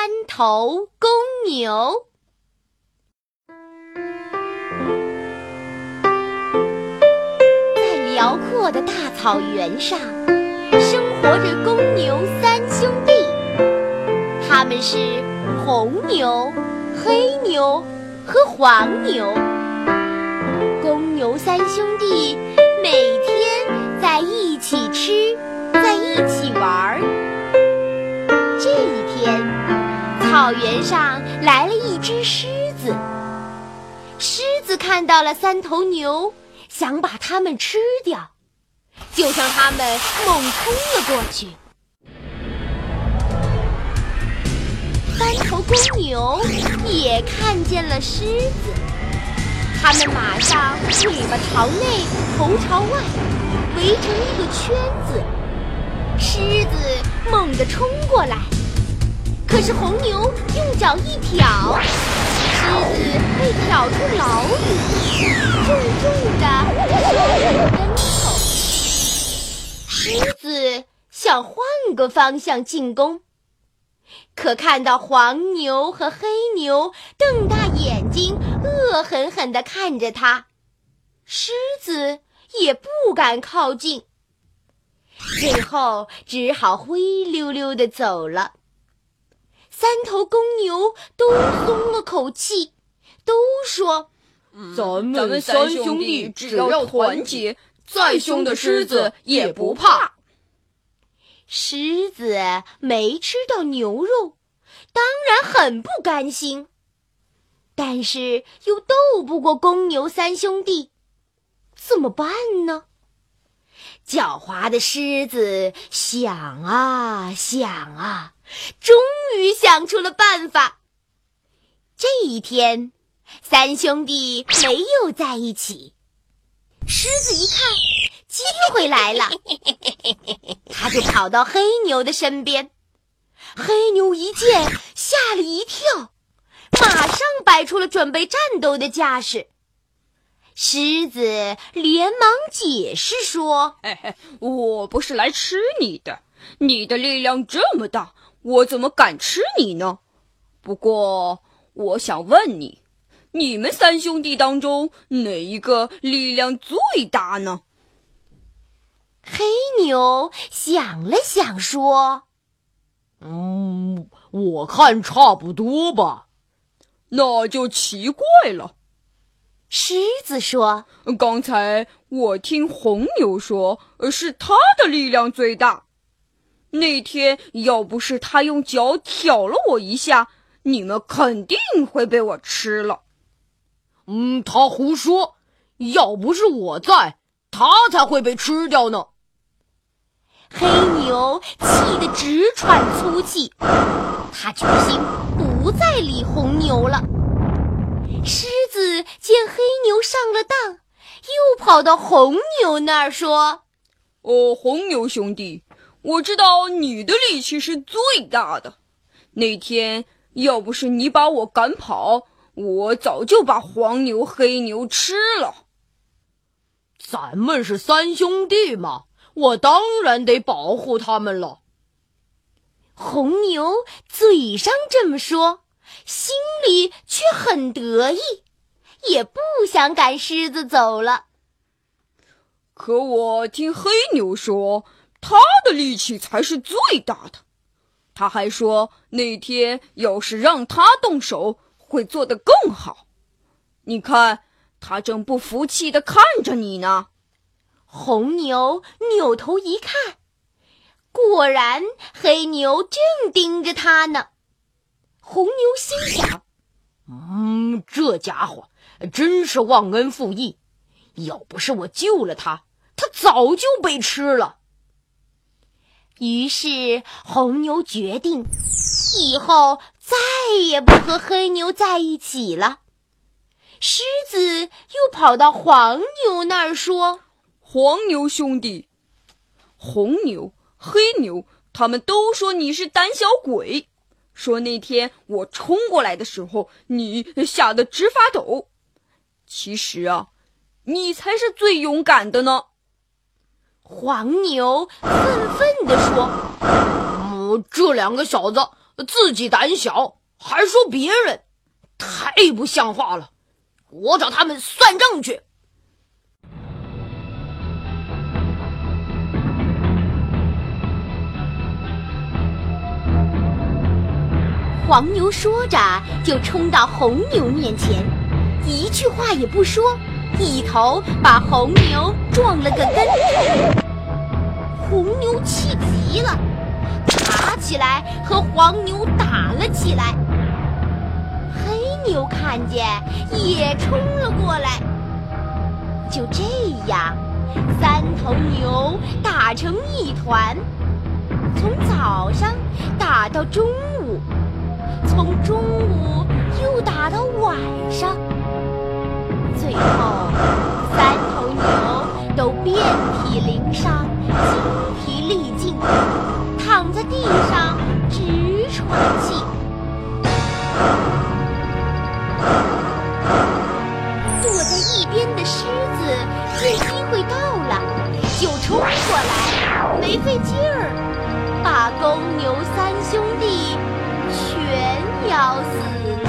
三头公牛。在辽阔的大草原上，生活着公牛三兄弟，他们是红牛、黑牛和黄牛。公牛三兄弟子看到了三头牛，想把它们吃掉，就向它们猛冲了过去。三头公牛也看见了狮子，它们马上尾巴朝内，头朝外，围成一个圈子。狮子猛地冲过来，可是红牛用脚一挑，狮子被挑出老远，重重的摔了跟头。狮子想换个方向进攻，可看到黄牛和黑牛瞪大眼睛，恶狠狠地看着它，狮子也不敢靠近。最后只好灰溜溜的走了。三头公牛都松了口气，都说：“咱们三兄弟只要团结，再凶的狮子也不怕。”狮子没吃到牛肉，当然很不甘心，但是又斗不过公牛三兄弟，怎么办呢？狡猾的狮子想啊想啊，终于想出了办法。这一天，三兄弟没有在一起。狮子一看机会来了，他就跑到黑牛的身边。黑牛一见，吓了一跳，马上摆出了准备战斗的架势。狮子连忙解释说：“嘿嘿，我不是来吃你的，你的力量这么大，我怎么敢吃你呢？不过，我想问你，你们三兄弟当中哪一个力量最大呢？”黑牛想了想说：“嗯，我看差不多吧。”那就奇怪了。狮子说：“刚才我听红牛说，是他的力量最大。那天要不是他用脚挑了我一下，你们肯定会被我吃了。”嗯，他胡说！要不是我在，他才会被吃掉呢。黑牛气得直喘粗气，他决心不再理红牛了。狮子见黑牛上了当，又跑到红牛那儿说：“哦，红牛兄弟，我知道你的力气是最大的。那天要不是你把我赶跑，我早就把黄牛、黑牛吃了。咱们是三兄弟嘛，我当然得保护他们了。”红牛嘴上这么说。心里却很得意，也不想赶狮子走了。可我听黑牛说，他的力气才是最大的。他还说，那天要是让他动手，会做得更好。你看，他正不服气的看着你呢。红牛扭头一看，果然黑牛正盯着他呢。红牛心想：“嗯，这家伙真是忘恩负义。要不是我救了他，他早就被吃了。”于是红牛决定以后再也不和黑牛在一起了。狮子又跑到黄牛那儿说：“黄牛兄弟，红牛、黑牛，他们都说你是胆小鬼。”说那天我冲过来的时候，你吓得直发抖。其实啊，你才是最勇敢的呢。黄牛愤愤地说：“嗯，这两个小子自己胆小还说别人，太不像话了！我找他们算账去。黄牛说着，就冲到红牛面前，一句话也不说，一头把红牛撞了个跟头。红牛气急了，爬起来和黄牛打了起来。黑牛看见，也冲了过来。就这样，三头牛打成一团，从早上打到中午。从中午又打到晚上，最后，三头牛都遍体鳞伤，精疲力尽，躺在地上直喘气。躲在一边的狮子见机会到了，就冲过来，没费劲儿，把公牛三兄弟全咬死了。